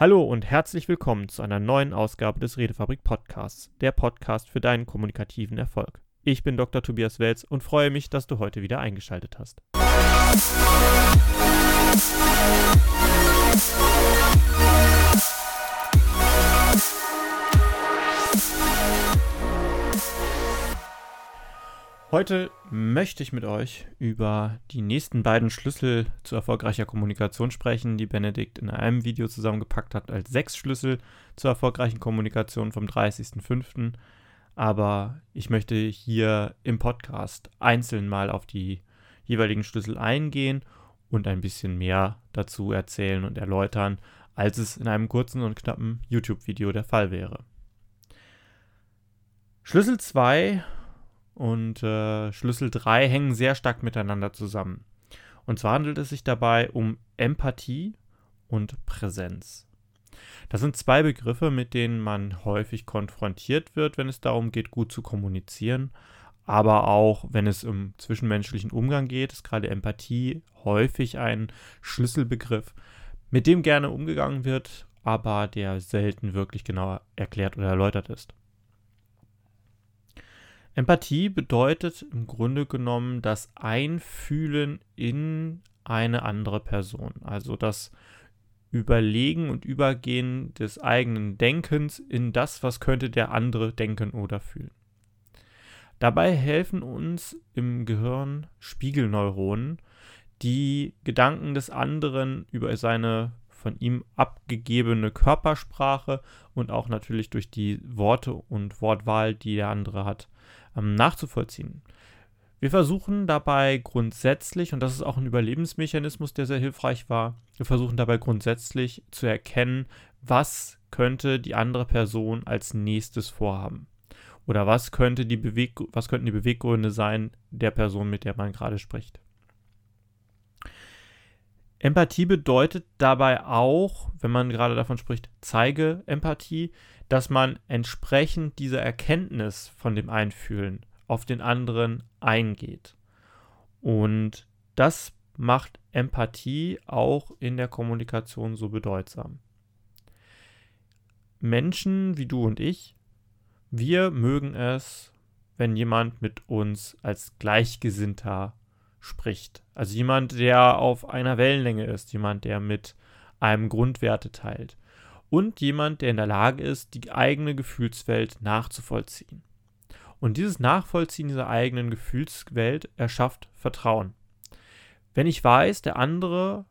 Hallo und herzlich willkommen zu einer neuen Ausgabe des Redefabrik Podcasts, der Podcast für deinen kommunikativen Erfolg. Ich bin Dr. Tobias Welz und freue mich, dass du heute wieder eingeschaltet hast. Heute möchte ich mit euch über die nächsten beiden Schlüssel zu erfolgreicher Kommunikation sprechen, die Benedikt in einem Video zusammengepackt hat als sechs Schlüssel zur erfolgreichen Kommunikation vom 30.05. Aber ich möchte hier im Podcast einzeln mal auf die jeweiligen Schlüssel eingehen und ein bisschen mehr dazu erzählen und erläutern, als es in einem kurzen und knappen YouTube-Video der Fall wäre. Schlüssel 2 und äh, Schlüssel 3 hängen sehr stark miteinander zusammen. Und zwar handelt es sich dabei um Empathie und Präsenz. Das sind zwei Begriffe, mit denen man häufig konfrontiert wird, wenn es darum geht, gut zu kommunizieren. Aber auch wenn es um zwischenmenschlichen Umgang geht, ist gerade Empathie häufig ein Schlüsselbegriff, mit dem gerne umgegangen wird, aber der selten wirklich genau erklärt oder erläutert ist. Empathie bedeutet im Grunde genommen das Einfühlen in eine andere Person. Also das Überlegen und Übergehen des eigenen Denkens in das, was könnte der andere denken oder fühlen. Dabei helfen uns im Gehirn Spiegelneuronen, die Gedanken des anderen über seine von ihm abgegebene Körpersprache und auch natürlich durch die Worte und Wortwahl, die der andere hat, nachzuvollziehen. Wir versuchen dabei grundsätzlich, und das ist auch ein Überlebensmechanismus, der sehr hilfreich war, wir versuchen dabei grundsätzlich zu erkennen, was könnte die andere Person als nächstes vorhaben. Oder was, könnte die Beweg was könnten die Beweggründe sein der Person, mit der man gerade spricht. Empathie bedeutet dabei auch, wenn man gerade davon spricht, zeige Empathie, dass man entsprechend dieser Erkenntnis von dem Einfühlen auf den anderen eingeht. Und das macht Empathie auch in der Kommunikation so bedeutsam. Menschen wie du und ich, wir mögen es, wenn jemand mit uns als Gleichgesinnter spricht. Also jemand, der auf einer Wellenlänge ist, jemand, der mit einem Grundwerte teilt und jemand, der in der Lage ist, die eigene Gefühlswelt nachzuvollziehen. Und dieses Nachvollziehen dieser eigenen Gefühlswelt erschafft Vertrauen. Wenn ich weiß, der andere,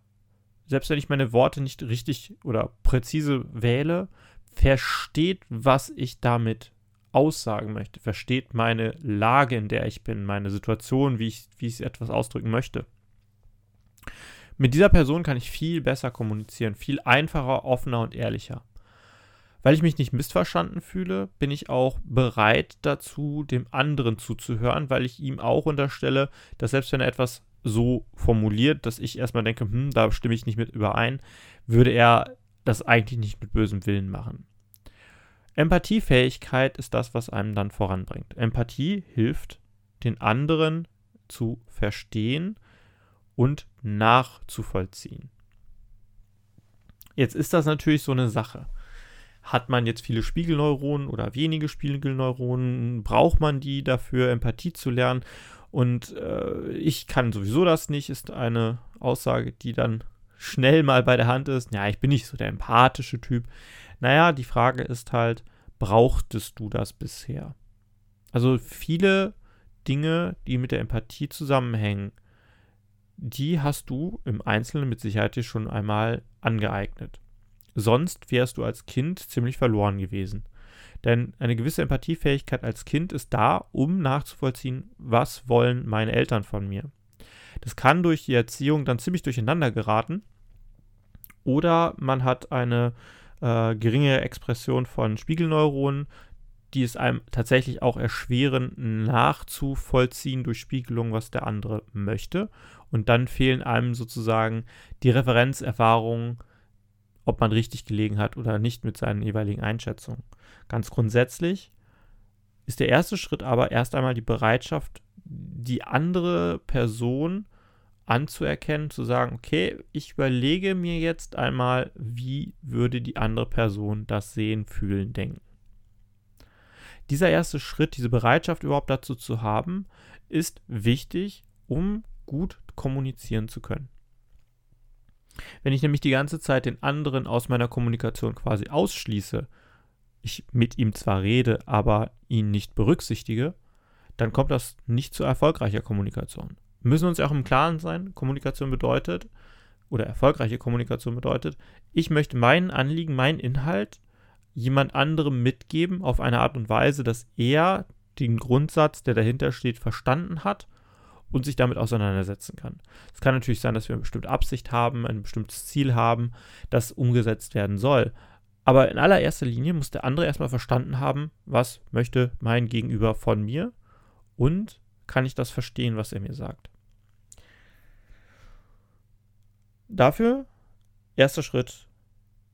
selbst wenn ich meine Worte nicht richtig oder präzise wähle, versteht, was ich damit aussagen möchte, versteht meine Lage, in der ich bin, meine Situation, wie ich, wie ich etwas ausdrücken möchte. Mit dieser Person kann ich viel besser kommunizieren, viel einfacher, offener und ehrlicher. Weil ich mich nicht missverstanden fühle, bin ich auch bereit dazu, dem anderen zuzuhören, weil ich ihm auch unterstelle, dass selbst wenn er etwas so formuliert, dass ich erstmal denke, hm, da stimme ich nicht mit überein, würde er das eigentlich nicht mit bösem Willen machen. Empathiefähigkeit ist das, was einem dann voranbringt. Empathie hilft, den anderen zu verstehen und nachzuvollziehen. Jetzt ist das natürlich so eine Sache. Hat man jetzt viele Spiegelneuronen oder wenige Spiegelneuronen? Braucht man die dafür, Empathie zu lernen? Und äh, ich kann sowieso das nicht, ist eine Aussage, die dann schnell mal bei der Hand ist. Ja, ich bin nicht so der empathische Typ. Naja, die Frage ist halt, brauchtest du das bisher? Also viele Dinge, die mit der Empathie zusammenhängen, die hast du im Einzelnen mit Sicherheit dir schon einmal angeeignet. Sonst wärst du als Kind ziemlich verloren gewesen. Denn eine gewisse Empathiefähigkeit als Kind ist da, um nachzuvollziehen, was wollen meine Eltern von mir. Das kann durch die Erziehung dann ziemlich durcheinander geraten. Oder man hat eine äh, geringe Expression von Spiegelneuronen, die es einem tatsächlich auch erschweren, nachzuvollziehen durch Spiegelung, was der andere möchte. Und dann fehlen einem sozusagen die Referenzerfahrungen, ob man richtig gelegen hat oder nicht mit seinen jeweiligen Einschätzungen. Ganz grundsätzlich ist der erste Schritt aber erst einmal die Bereitschaft, die andere Person anzuerkennen, zu sagen, okay, ich überlege mir jetzt einmal, wie würde die andere Person das sehen, fühlen, denken. Dieser erste Schritt, diese Bereitschaft überhaupt dazu zu haben, ist wichtig, um gut kommunizieren zu können. Wenn ich nämlich die ganze Zeit den anderen aus meiner Kommunikation quasi ausschließe, ich mit ihm zwar rede, aber ihn nicht berücksichtige, dann kommt das nicht zu erfolgreicher Kommunikation. Wir müssen uns auch im Klaren sein, Kommunikation bedeutet, oder erfolgreiche Kommunikation bedeutet, ich möchte meinen Anliegen, meinen Inhalt jemand anderem mitgeben auf eine Art und Weise, dass er den Grundsatz, der dahinter steht, verstanden hat und sich damit auseinandersetzen kann. Es kann natürlich sein, dass wir eine bestimmte Absicht haben, ein bestimmtes Ziel haben, das umgesetzt werden soll. Aber in allererster Linie muss der andere erstmal verstanden haben, was möchte mein Gegenüber von mir und kann ich das verstehen, was er mir sagt. Dafür, erster Schritt,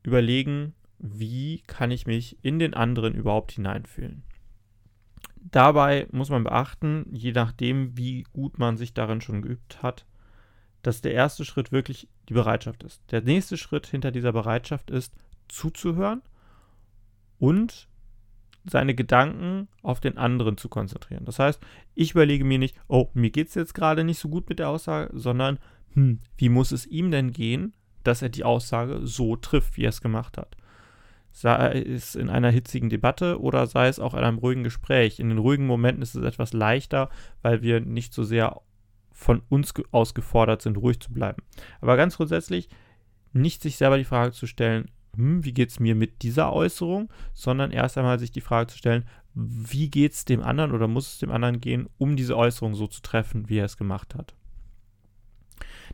überlegen, wie kann ich mich in den anderen überhaupt hineinfühlen. Dabei muss man beachten, je nachdem, wie gut man sich darin schon geübt hat, dass der erste Schritt wirklich die Bereitschaft ist. Der nächste Schritt hinter dieser Bereitschaft ist, zuzuhören und seine Gedanken auf den anderen zu konzentrieren. Das heißt, ich überlege mir nicht, oh, mir geht es jetzt gerade nicht so gut mit der Aussage, sondern, hm, wie muss es ihm denn gehen, dass er die Aussage so trifft, wie er es gemacht hat? Sei es in einer hitzigen Debatte oder sei es auch in einem ruhigen Gespräch. In den ruhigen Momenten ist es etwas leichter, weil wir nicht so sehr von uns aus gefordert sind, ruhig zu bleiben. Aber ganz grundsätzlich nicht sich selber die Frage zu stellen, hm, wie geht es mir mit dieser Äußerung, sondern erst einmal sich die Frage zu stellen, wie geht es dem anderen oder muss es dem anderen gehen, um diese Äußerung so zu treffen, wie er es gemacht hat.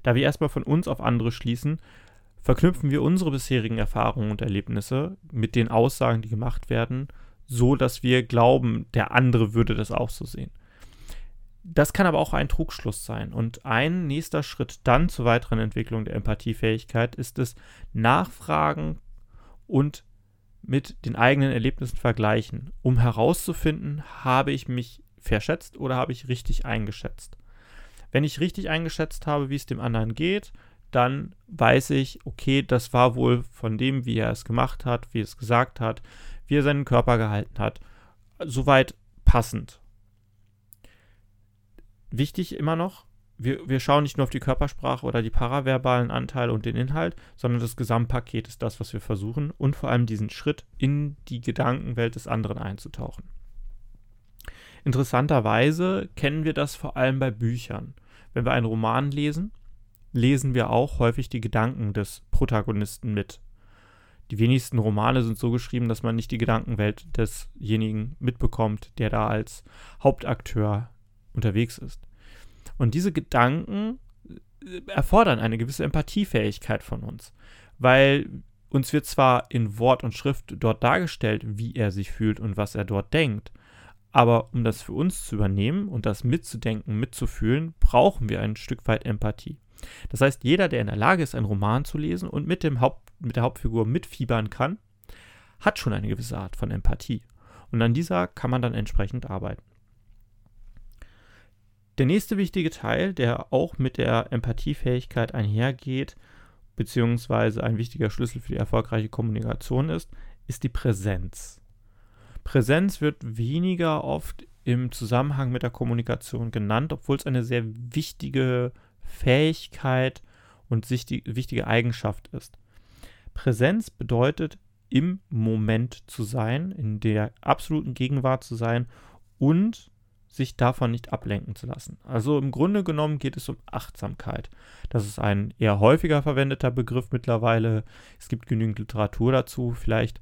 Da wir erstmal von uns auf andere schließen, verknüpfen wir unsere bisherigen Erfahrungen und Erlebnisse mit den Aussagen, die gemacht werden, so dass wir glauben, der andere würde das auch so sehen. Das kann aber auch ein Trugschluss sein. Und ein nächster Schritt dann zur weiteren Entwicklung der Empathiefähigkeit ist es, Nachfragen und mit den eigenen Erlebnissen vergleichen, um herauszufinden, habe ich mich verschätzt oder habe ich richtig eingeschätzt. Wenn ich richtig eingeschätzt habe, wie es dem anderen geht, dann weiß ich, okay, das war wohl von dem, wie er es gemacht hat, wie er es gesagt hat, wie er seinen Körper gehalten hat, soweit passend. Wichtig immer noch, wir, wir schauen nicht nur auf die Körpersprache oder die paraverbalen Anteile und den Inhalt, sondern das Gesamtpaket ist das, was wir versuchen und vor allem diesen Schritt in die Gedankenwelt des anderen einzutauchen. Interessanterweise kennen wir das vor allem bei Büchern. Wenn wir einen Roman lesen, lesen wir auch häufig die Gedanken des Protagonisten mit. Die wenigsten Romane sind so geschrieben, dass man nicht die Gedankenwelt desjenigen mitbekommt, der da als Hauptakteur unterwegs ist. Und diese Gedanken äh, erfordern eine gewisse Empathiefähigkeit von uns, weil uns wird zwar in Wort und Schrift dort dargestellt, wie er sich fühlt und was er dort denkt, aber um das für uns zu übernehmen und das mitzudenken, mitzufühlen, brauchen wir ein Stück weit Empathie. Das heißt, jeder, der in der Lage ist, einen Roman zu lesen und mit, dem Haupt, mit der Hauptfigur mitfiebern kann, hat schon eine gewisse Art von Empathie. Und an dieser kann man dann entsprechend arbeiten. Der nächste wichtige Teil, der auch mit der Empathiefähigkeit einhergeht, beziehungsweise ein wichtiger Schlüssel für die erfolgreiche Kommunikation ist, ist die Präsenz. Präsenz wird weniger oft im Zusammenhang mit der Kommunikation genannt, obwohl es eine sehr wichtige Fähigkeit und wichtige Eigenschaft ist. Präsenz bedeutet, im Moment zu sein, in der absoluten Gegenwart zu sein und sich davon nicht ablenken zu lassen. Also im Grunde genommen geht es um Achtsamkeit. Das ist ein eher häufiger verwendeter Begriff mittlerweile. Es gibt genügend Literatur dazu. Vielleicht,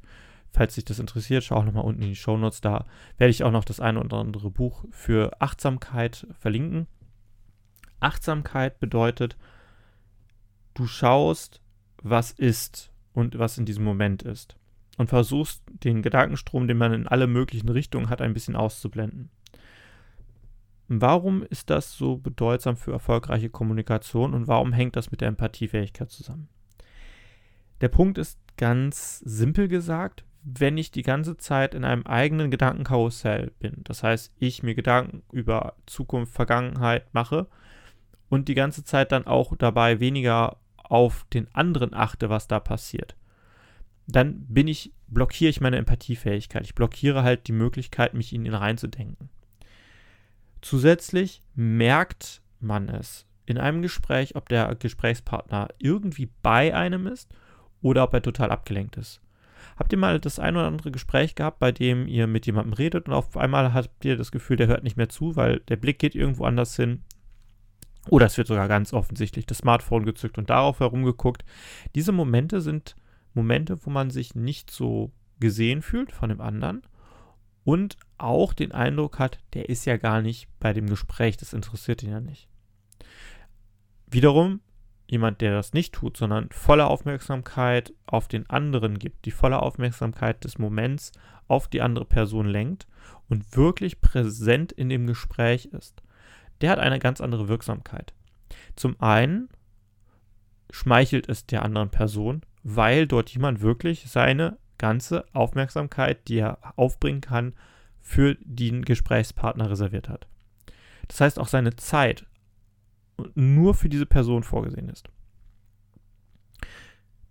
falls dich das interessiert, schau auch nochmal unten in die Shownotes. Da werde ich auch noch das eine oder andere Buch für Achtsamkeit verlinken. Achtsamkeit bedeutet, du schaust, was ist und was in diesem Moment ist. Und versuchst, den Gedankenstrom, den man in alle möglichen Richtungen hat, ein bisschen auszublenden. Warum ist das so bedeutsam für erfolgreiche Kommunikation und warum hängt das mit der Empathiefähigkeit zusammen? Der Punkt ist ganz simpel gesagt, wenn ich die ganze Zeit in einem eigenen Gedankenkarussell bin, das heißt, ich mir Gedanken über Zukunft, Vergangenheit mache und die ganze Zeit dann auch dabei weniger auf den anderen achte, was da passiert, dann bin ich, blockiere ich meine Empathiefähigkeit. Ich blockiere halt die Möglichkeit, mich in ihn reinzudenken. Zusätzlich merkt man es in einem Gespräch, ob der Gesprächspartner irgendwie bei einem ist oder ob er total abgelenkt ist. Habt ihr mal das ein oder andere Gespräch gehabt, bei dem ihr mit jemandem redet und auf einmal habt ihr das Gefühl, der hört nicht mehr zu, weil der Blick geht irgendwo anders hin? Oder es wird sogar ganz offensichtlich das Smartphone gezückt und darauf herumgeguckt. Diese Momente sind Momente, wo man sich nicht so gesehen fühlt von dem anderen und auch den Eindruck hat, der ist ja gar nicht bei dem Gespräch, das interessiert ihn ja nicht. Wiederum jemand, der das nicht tut, sondern volle Aufmerksamkeit auf den anderen gibt, die volle Aufmerksamkeit des Moments auf die andere Person lenkt und wirklich präsent in dem Gespräch ist, der hat eine ganz andere Wirksamkeit. Zum einen schmeichelt es der anderen Person, weil dort jemand wirklich seine ganze Aufmerksamkeit, die er aufbringen kann, für den Gesprächspartner reserviert hat. Das heißt, auch seine Zeit nur für diese Person vorgesehen ist.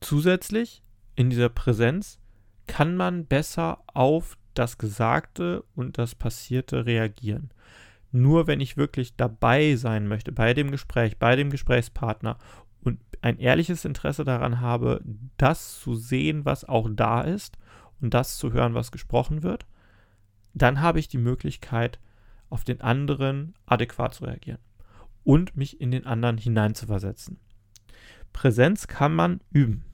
Zusätzlich in dieser Präsenz kann man besser auf das Gesagte und das Passierte reagieren. Nur wenn ich wirklich dabei sein möchte, bei dem Gespräch, bei dem Gesprächspartner und ein ehrliches Interesse daran habe, das zu sehen, was auch da ist und das zu hören, was gesprochen wird, dann habe ich die Möglichkeit, auf den anderen adäquat zu reagieren und mich in den anderen hineinzuversetzen. Präsenz kann man üben.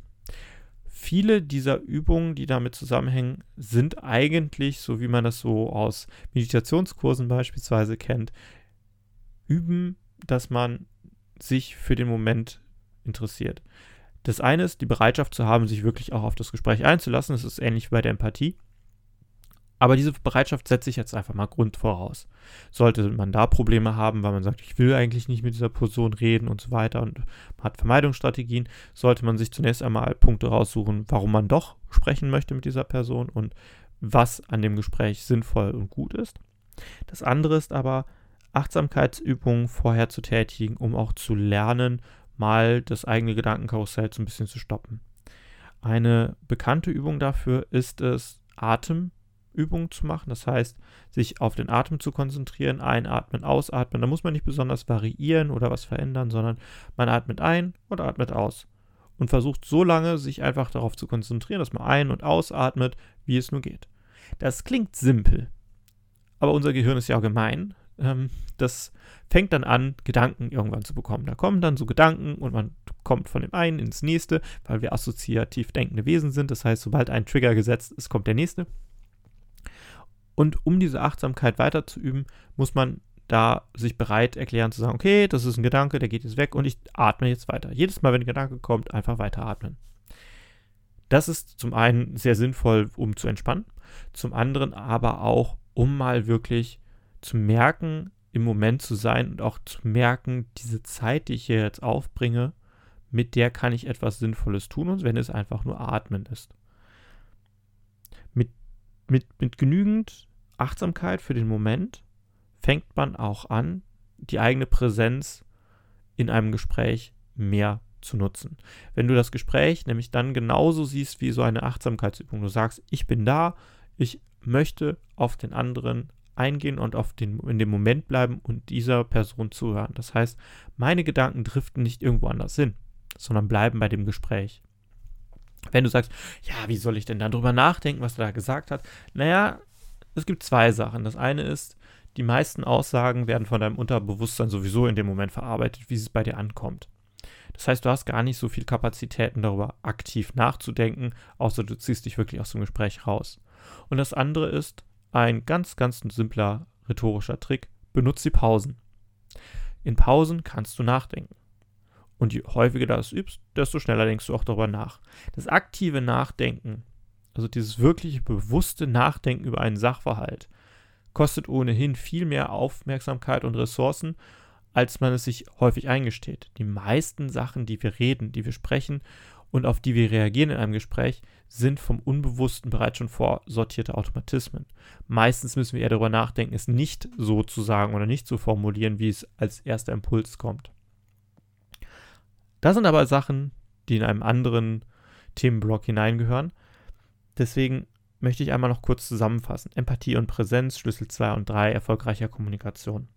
Viele dieser Übungen, die damit zusammenhängen, sind eigentlich, so wie man das so aus Meditationskursen beispielsweise kennt, üben, dass man sich für den Moment interessiert. Das eine ist die Bereitschaft zu haben, sich wirklich auch auf das Gespräch einzulassen. Das ist ähnlich wie bei der Empathie. Aber diese Bereitschaft setze ich jetzt einfach mal Grund voraus. Sollte man da Probleme haben, weil man sagt, ich will eigentlich nicht mit dieser Person reden und so weiter und man hat Vermeidungsstrategien, sollte man sich zunächst einmal Punkte raussuchen, warum man doch sprechen möchte mit dieser Person und was an dem Gespräch sinnvoll und gut ist. Das andere ist aber, Achtsamkeitsübungen vorher zu tätigen, um auch zu lernen, mal das eigene Gedankenkarussell so ein bisschen zu stoppen. Eine bekannte Übung dafür ist es, Atem Übungen zu machen. Das heißt, sich auf den Atem zu konzentrieren, einatmen, ausatmen. Da muss man nicht besonders variieren oder was verändern, sondern man atmet ein und atmet aus. Und versucht so lange, sich einfach darauf zu konzentrieren, dass man ein- und ausatmet, wie es nur geht. Das klingt simpel, aber unser Gehirn ist ja gemein. Ähm, das fängt dann an, Gedanken irgendwann zu bekommen. Da kommen dann so Gedanken und man kommt von dem einen ins nächste, weil wir assoziativ denkende Wesen sind. Das heißt, sobald ein Trigger gesetzt ist, kommt der nächste. Und um diese Achtsamkeit weiterzuüben, muss man da sich bereit erklären zu sagen, okay, das ist ein Gedanke, der geht jetzt weg und ich atme jetzt weiter. Jedes Mal, wenn ein Gedanke kommt, einfach weiter atmen. Das ist zum einen sehr sinnvoll, um zu entspannen, zum anderen aber auch, um mal wirklich zu merken, im Moment zu sein und auch zu merken, diese Zeit, die ich hier jetzt aufbringe, mit der kann ich etwas Sinnvolles tun und wenn es einfach nur Atmen ist mit, mit genügend Achtsamkeit für den Moment fängt man auch an, die eigene Präsenz in einem Gespräch mehr zu nutzen. Wenn du das Gespräch nämlich dann genauso siehst wie so eine Achtsamkeitsübung, du sagst, ich bin da, ich möchte auf den anderen eingehen und auf den, in dem Moment bleiben und dieser Person zuhören. Das heißt, meine Gedanken driften nicht irgendwo anders hin, sondern bleiben bei dem Gespräch. Wenn du sagst, ja, wie soll ich denn dann drüber nachdenken, was er da gesagt hat? Naja, es gibt zwei Sachen. Das eine ist, die meisten Aussagen werden von deinem Unterbewusstsein sowieso in dem Moment verarbeitet, wie es bei dir ankommt. Das heißt, du hast gar nicht so viel Kapazitäten darüber aktiv nachzudenken, außer du ziehst dich wirklich aus dem Gespräch raus. Und das andere ist ein ganz, ganz simpler rhetorischer Trick. Benutze die Pausen. In Pausen kannst du nachdenken. Und je häufiger du das übst, desto schneller denkst du auch darüber nach. Das aktive Nachdenken, also dieses wirkliche bewusste Nachdenken über einen Sachverhalt, kostet ohnehin viel mehr Aufmerksamkeit und Ressourcen, als man es sich häufig eingesteht. Die meisten Sachen, die wir reden, die wir sprechen und auf die wir reagieren in einem Gespräch, sind vom Unbewussten bereits schon vorsortierte Automatismen. Meistens müssen wir eher darüber nachdenken, es nicht so zu sagen oder nicht zu formulieren, wie es als erster Impuls kommt. Das sind aber Sachen, die in einem anderen Themenblock hineingehören. Deswegen möchte ich einmal noch kurz zusammenfassen. Empathie und Präsenz, Schlüssel 2 und 3 erfolgreicher Kommunikation.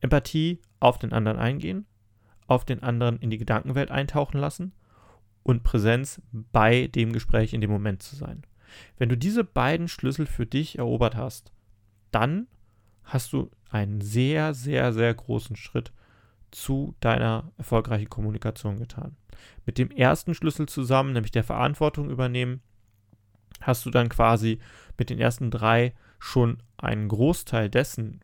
Empathie auf den anderen eingehen, auf den anderen in die Gedankenwelt eintauchen lassen und Präsenz bei dem Gespräch in dem Moment zu sein. Wenn du diese beiden Schlüssel für dich erobert hast, dann hast du einen sehr, sehr, sehr großen Schritt zu deiner erfolgreichen Kommunikation getan. Mit dem ersten Schlüssel zusammen, nämlich der Verantwortung übernehmen, hast du dann quasi mit den ersten drei schon einen Großteil dessen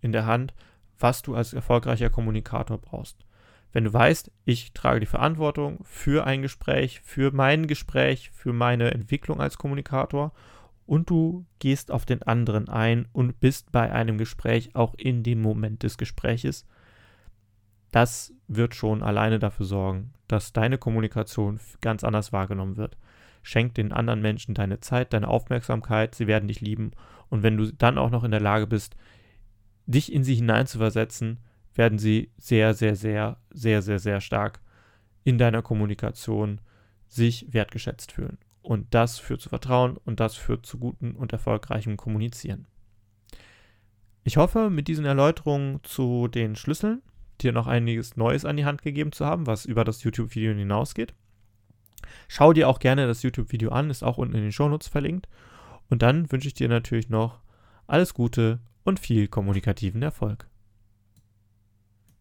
in der Hand, was du als erfolgreicher Kommunikator brauchst. Wenn du weißt, ich trage die Verantwortung für ein Gespräch, für mein Gespräch, für meine Entwicklung als Kommunikator und du gehst auf den anderen ein und bist bei einem Gespräch auch in dem Moment des Gespräches, das wird schon alleine dafür sorgen, dass deine Kommunikation ganz anders wahrgenommen wird. Schenk den anderen Menschen deine Zeit, deine Aufmerksamkeit, sie werden dich lieben und wenn du dann auch noch in der Lage bist, dich in sie hineinzuversetzen, werden sie sehr, sehr, sehr, sehr, sehr, sehr stark in deiner Kommunikation sich wertgeschätzt fühlen. Und das führt zu Vertrauen und das führt zu guten und erfolgreichem Kommunizieren. Ich hoffe, mit diesen Erläuterungen zu den Schlüsseln dir noch einiges Neues an die Hand gegeben zu haben, was über das YouTube-Video hinausgeht. Schau dir auch gerne das YouTube-Video an, ist auch unten in den Shownotes verlinkt. Und dann wünsche ich dir natürlich noch alles Gute und viel kommunikativen Erfolg.